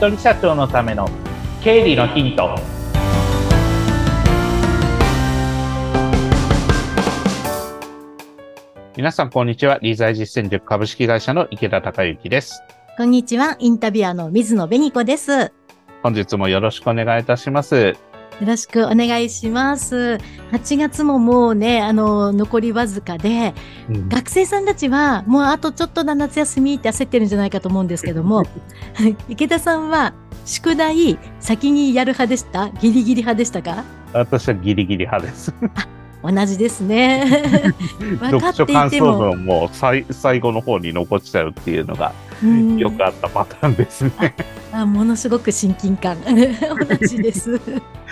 人社長のための経理のヒント。皆さんこんにちは。理財実践塾株式会社の池田孝之です。こんにちは。インタビュアーの水野紅子です。本日もよろしくお願いいたしますよろしくお願いします。8月ももうね、あの、残りわずかで、うん、学生さんたちはもうあとちょっとな夏休みって焦ってるんじゃないかと思うんですけども、池田さんは宿題先にやる派でした？ギリギリ派でしたか？私はギリギリ派です。同じですね。分かっていても。読書感想文も最最後の方に残っちゃうっていうのがよくあったパターンですね。あものすごく親近感 同じです。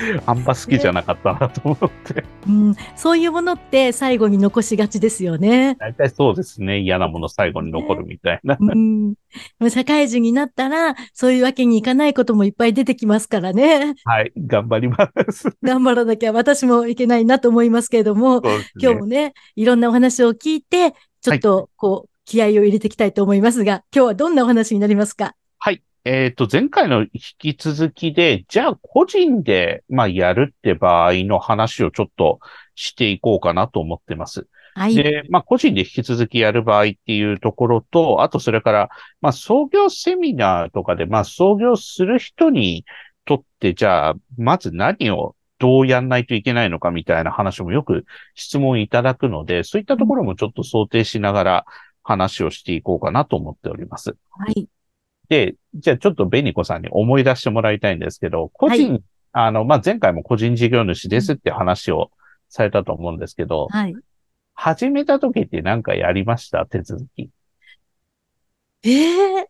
あんま好きじゃなかったなと思って、うん。そういうものって最後に残しがちですよね。大体そうですね。嫌なもの最後に残るみたいな。うん、社会人になったら、そういうわけにいかないこともいっぱい出てきますからね。はい、頑張ります。頑張らなきゃ私もいけないなと思いますけれども、ね、今日もね、いろんなお話を聞いて、ちょっとこう、はい気合を入れていきたいと思いますが、今日はどんなお話になりますか？はい。えっ、ー、と、前回の引き続きで、じゃあ個人で、まあ、やるって場合の話をちょっとしていこうかなと思ってます。はい。で、まあ、個人で引き続きやる場合っていうところと、あとそれから、まあ、創業セミナーとかで、まあ、創業する人にとって、じゃあ、まず何をどうやんないといけないのかみたいな話もよく質問いただくので、そういったところもちょっと想定しながら、話をしていこうかなと思っております。はい。で、じゃあちょっとベニコさんに思い出してもらいたいんですけど、個人、はい、あの、まあ、前回も個人事業主ですって話をされたと思うんですけど、はい。始めた時って何かやりました？手続き。ええ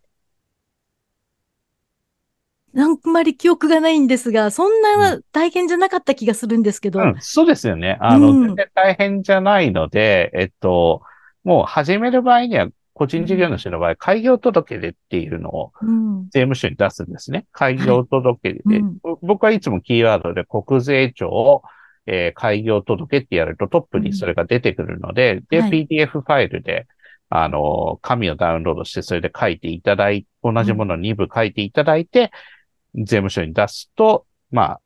ー、あんまり記憶がないんですが、そんな大変じゃなかった気がするんですけど。うん、そうですよね。あの、うん、全然大変じゃないので、えっと、もう始める場合には、個人事業主の場合、開業届でっていうのを税務署に出すんですね。開業届で、はい。うん、僕はいつもキーワードで国税庁、えー、開業届ってやるとトップにそれが出てくるので、うん、で、はい、PDF ファイルで、あの、紙をダウンロードして、それで書いていただい、同じものを2部書いていただいて、うん、税務署に出すと、まあ、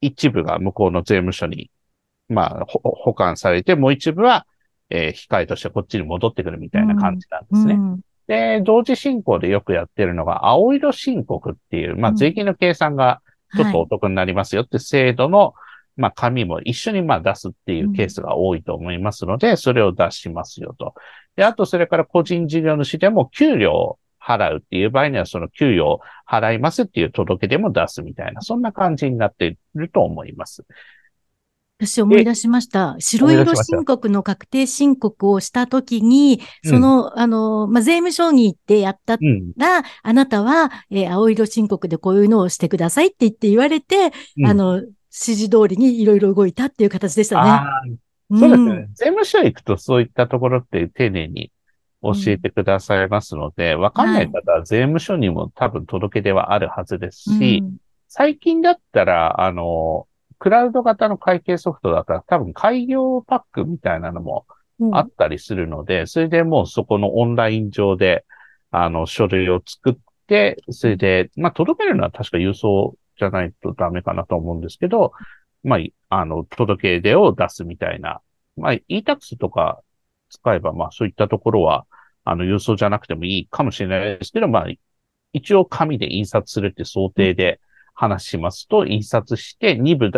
一部が向こうの税務署に、まあ、保管されて、もう一部は、えー、控えとしてこっちに戻ってくるみたいな感じなんですね。うんうん、で、同時進行でよくやってるのが、青色申告っていう、まあ、税金の計算がちょっとお得になりますよって制度の、はい、まあ、紙も一緒にまあ出すっていうケースが多いと思いますので、それを出しますよと。で、あとそれから個人事業主でも給料を払うっていう場合には、その給与を払いますっていう届け出も出すみたいな、そんな感じになっていると思います。私思い出しました。白色申告の確定申告をしたときに、その、うん、あの、まあ、税務署に行ってやったら、うん、あなたは、えー、青色申告でこういうのをしてくださいって言って言われて、うん、あの、指示通りにいろいろ動いたっていう形でしたね。そうですね。税務署行くとそういったところって丁寧に教えてくださいますので、わ、かんない方は税務署にも多分届け出はあるはずですし、最近だったら、あの、クラウド型の会計ソフトだから多分開業パックみたいなのもあったりするので、うん、それでもうそこのオンライン上で、あの、書類を作って、それで、まあ、届けるのは確か郵送じゃないとダメかなと思うんですけど、まあ、あの、届け出を出すみたいな。まあ、e-tax とか使えば、まあ、そういったところは、あの、郵送じゃなくてもいいかもしれないですけど、まあ、一応紙で印刷するって想定で話しますと、印刷して2部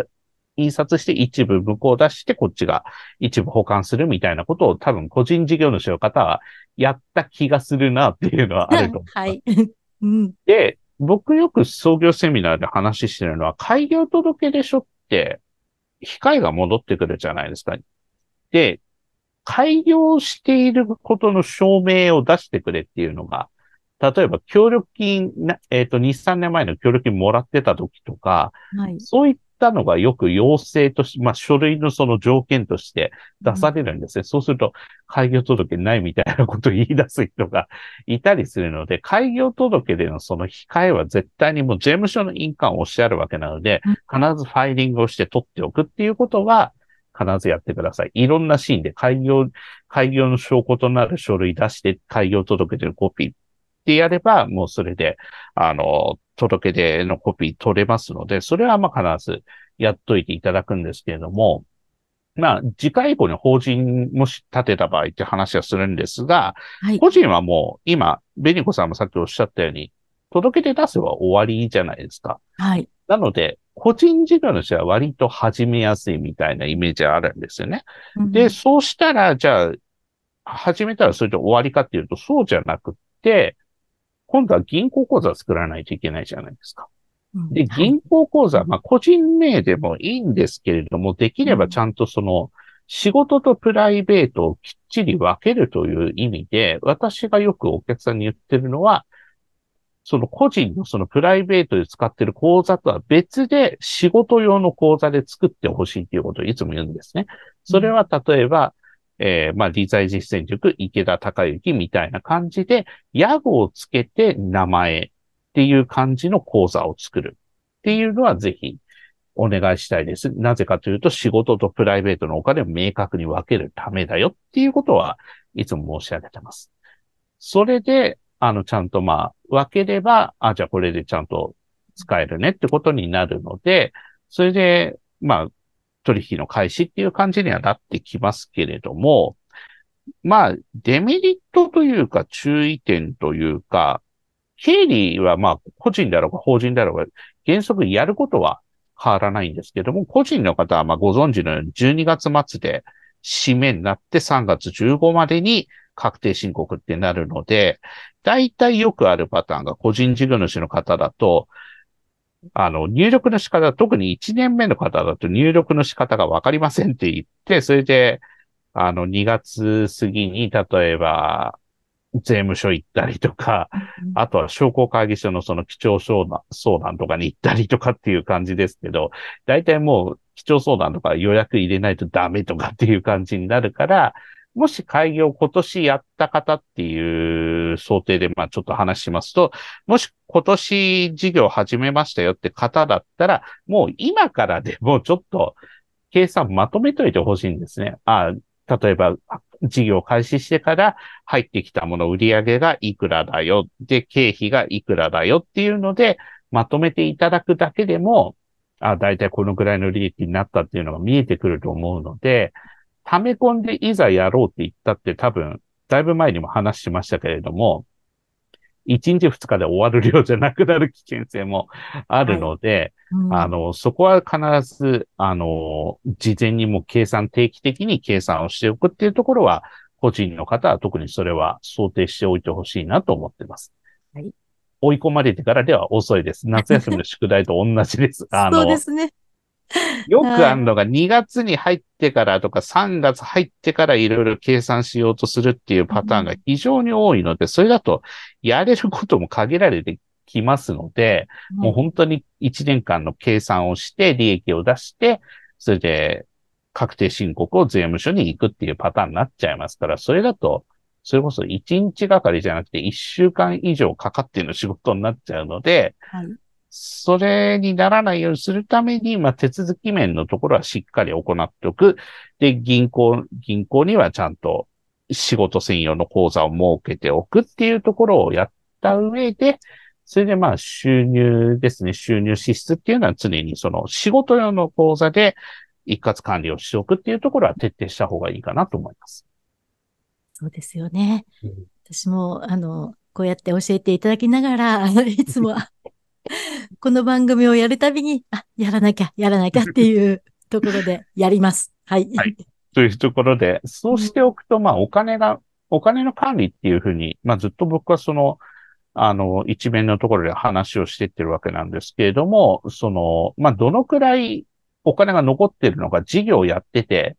印刷して一部向こう出してこっちが一部保管するみたいなことを多分個人事業主の方はやった気がするなっていうのはあると思はい。うん、で、僕よく創業セミナーで話してるのは開業届でしょって控えが戻ってくるじゃないですか。で、開業していることの証明を出してくれっていうのが、例えば協力金、えっ、ー、と、2、3年前の協力金もらってた時とか、はい、そういっったのがよく要請とし、まあ、書類のその条件として出されるんですね。うん、そうすると、開業届ないみたいなことを言い出す人がいたりするので、開業届でのその控えは絶対にもう税務署の印鑑をおっしゃるわけなので、必ずファイリングをして取っておくっていうことは、必ずやってください。いろんなシーンで開業、開業の証拠となる書類出して、開業届でのコピーってやれば、もうそれで、あの、届け出のコピー取れますので、それはまあ必ずやっといていただくんですけれども、まあ、次回以降に法人もし立てた場合って話はするんですが、はい、個人はもう今、ベニコさんもさっきおっしゃったように、届け出出せば終わりじゃないですか。はい。なので、個人事業主は割と始めやすいみたいなイメージがあるんですよね。うん、で、そうしたら、じゃあ、始めたらそれで終わりかっていうと、そうじゃなくって、今度は銀行口座作らないといけないじゃないですか。で、銀行口座、まあ、個人名でもいいんですけれども、できればちゃんとその、仕事とプライベートをきっちり分けるという意味で、私がよくお客さんに言ってるのは、その個人のそのプライベートで使ってる口座とは別で仕事用の口座で作ってほしいということをいつも言うんですね。それは例えば、えー、まあ、理財実践塾、池田隆之みたいな感じで、屋号をつけて名前っていう感じの講座を作るっていうのはぜひお願いしたいです。なぜかというと仕事とプライベートのお金を明確に分けるためだよっていうことはいつも申し上げてます。それで、あの、ちゃんとまあ、分ければ、あ、じゃあこれでちゃんと使えるねってことになるので、それで、まあ、取引の開始っていう感じにはなってきますけれども、まあ、デメリットというか注意点というか、経理はまあ、個人であろうが法人であろうが、原則やることは変わらないんですけども、個人の方はまあご存知のように12月末で締めになって3月15までに確定申告ってなるので、大体よくあるパターンが個人事業主の方だと、あの、入力の仕方、特に1年目の方だと入力の仕方がわかりませんって言って、それで、あの、2月過ぎに、例えば、税務署行ったりとか、あとは商工会議所のその基調相談相談とかに行ったりとかっていう感じですけど、大体もう基調相談とか予約入れないとダメとかっていう感じになるから、もし開業今年やった方っていう想定で、まあちょっと話しますと、もし今年事業始めましたよって方だったら、もう今からでもちょっと計算まとめといてほしいんですね。あ例えば、事業開始してから入ってきたもの売上がいくらだよ。で、経費がいくらだよっていうので、まとめていただくだけでも、あ、だいたいこのぐらいの利益になったっていうのが見えてくると思うので、溜め込んでいざやろうって言ったって多分、だいぶ前にも話しましたけれども、1日2日で終わる量じゃなくなる危険性もあるので、はいうん、あの、そこは必ず、あの、事前にも計算、定期的に計算をしておくっていうところは、個人の方は特にそれは想定しておいてほしいなと思ってます。はい。追い込まれてからでは遅いです。夏休みの宿題と同じです。あの、そうですね。よくあるのが2月に入ってからとか3月入ってからいろいろ計算しようとするっていうパターンが非常に多いので、それだとやれることも限られてきますので、もう本当に1年間の計算をして利益を出して、それで確定申告を税務署に行くっていうパターンになっちゃいますから、それだと、それこそ1日がかりじゃなくて1週間以上かかっての仕事になっちゃうので、はい、それにならないようにするために、まあ、手続き面のところはしっかり行っておく。で、銀行、銀行にはちゃんと仕事専用の口座を設けておくっていうところをやった上で、それでまあ収入ですね、収入支出っていうのは常にその仕事用の口座で一括管理をしておくっていうところは徹底した方がいいかなと思います。そうですよね。うん、私も、あの、こうやって教えていただきながら、いつも この番組をやるたびに、あ、やらなきゃ、やらなきゃっていう ところでやります。はい。はい。というところで、そうしておくと、まあ、お金が、お金の管理っていうふうに、まあ、ずっと僕はその、あの、一面のところで話をしてってるわけなんですけれども、その、まあ、どのくらいお金が残ってるのか、事業をやってて、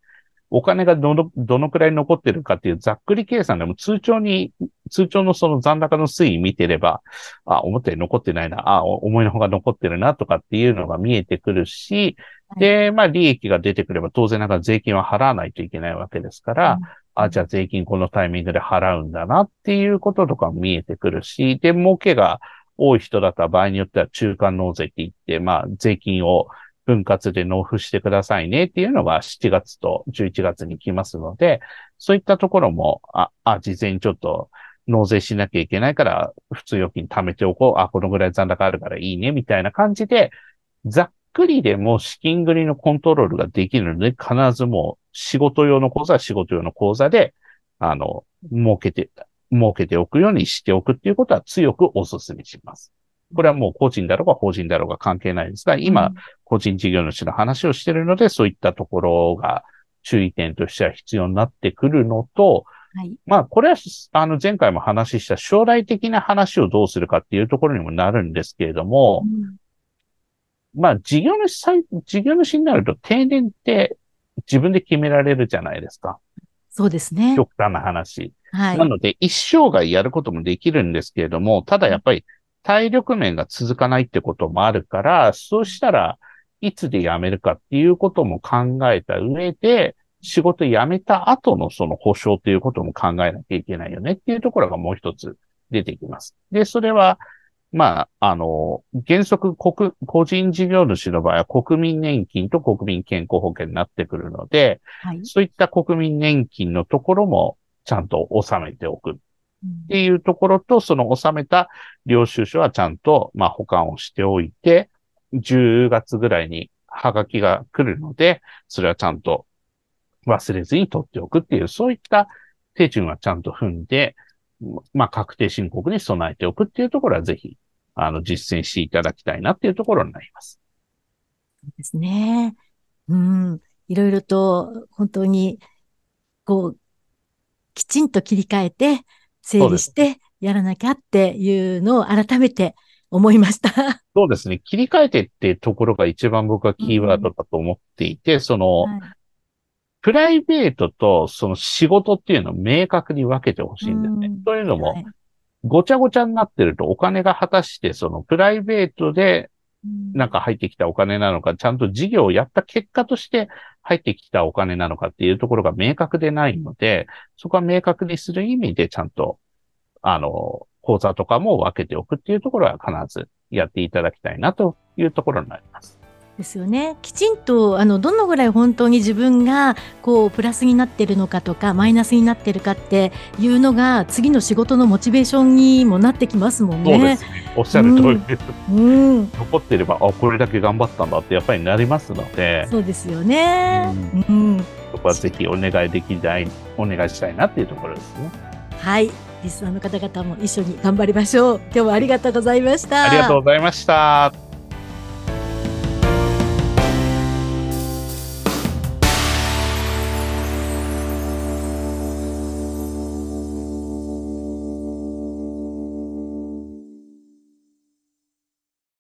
お金がどの、どのくらい残ってるかっていうざっくり計算でも通帳に、通帳のその残高の推移見てれば、あ、思ったより残ってないな、あ、思いの方が残ってるなとかっていうのが見えてくるし、で、まあ利益が出てくれば当然ながら税金は払わないといけないわけですから、うん、あ、じゃあ税金このタイミングで払うんだなっていうこととか見えてくるし、で、儲けが多い人だったら場合によっては中間納税って言って、まあ税金を分割で納付してくださいねっていうのが7月と11月に来ますので、そういったところも、あ、あ、事前にちょっと納税しなきゃいけないから、普通預金貯めておこう。あ、このぐらい残高あるからいいね、みたいな感じで、ざっくりでも資金繰りのコントロールができるので、必ずもう仕事用の口座は仕事用の口座で、あの、儲けて、儲けておくようにしておくっていうことは強くお勧めします。これはもう個人だろうが法人だろうが関係ないですが、今、個人事業主の話をしているので、そういったところが注意点としては必要になってくるのと、はい、まあ、これは、あの、前回も話した将来的な話をどうするかっていうところにもなるんですけれども、うん、まあ、事業主事業主になると定年って自分で決められるじゃないですか。そうですね。極端な話。はい。なので、一生涯やることもできるんですけれども、ただやっぱり体力面が続かないってこともあるから、そうしたらいつで辞めるかっていうことも考えた上で、仕事辞めた後のその保証ということも考えなきゃいけないよねっていうところがもう一つ出てきます。で、それは、まあ、あの、原則国、個人事業主の場合は国民年金と国民健康保険になってくるので、はい、そういった国民年金のところもちゃんと収めておくっっていうところと、その収めた領収書はちゃんと、まあ、保管をしておいて、10月ぐらいにハガキが来るので、それはちゃんと忘れずに取っておくっていう、そういった手順はちゃんと踏んで、まあ、確定申告に備えておくっていうところはぜひ、あの、実践していただきたいなっていうところになります。そうですね。うん。いろいろと、本当に、こう、きちんと切り替えて、整理してやらなきゃっていうのを改めて思いました。そうですね。切り替えてってところが一番僕はキーワードだと思っていて、うん、その、はい、プライベートとその仕事っていうのを明確に分けてほしいんですね。うん、というのも、はい、ごちゃごちゃになってるとお金が果たしてそのプライベートでなんか入ってきたお金なのか、ちゃんと事業をやった結果として入ってきたお金なのかっていうところが明確でないので、そこは明確にする意味でちゃんと、あの、講座とかも分けておくっていうところは必ずやっていただきたいなというところになります。ですよね。きちんとあのどのぐらい本当に自分がこうプラスになってるのかとかマイナスになってるかっていうのが次の仕事のモチベーションにもなってきますもんね。そうですね。おっしゃる通りです。うん、残ってればあこれだけ頑張ったんだってやっぱりなりますので。そうですよね。うん。うん、そこはぜひお願いできないお願いしたいなっていうところですね。はい。リスナーの方々も一緒に頑張りましょう。今日はありがとうございました。ありがとうございました。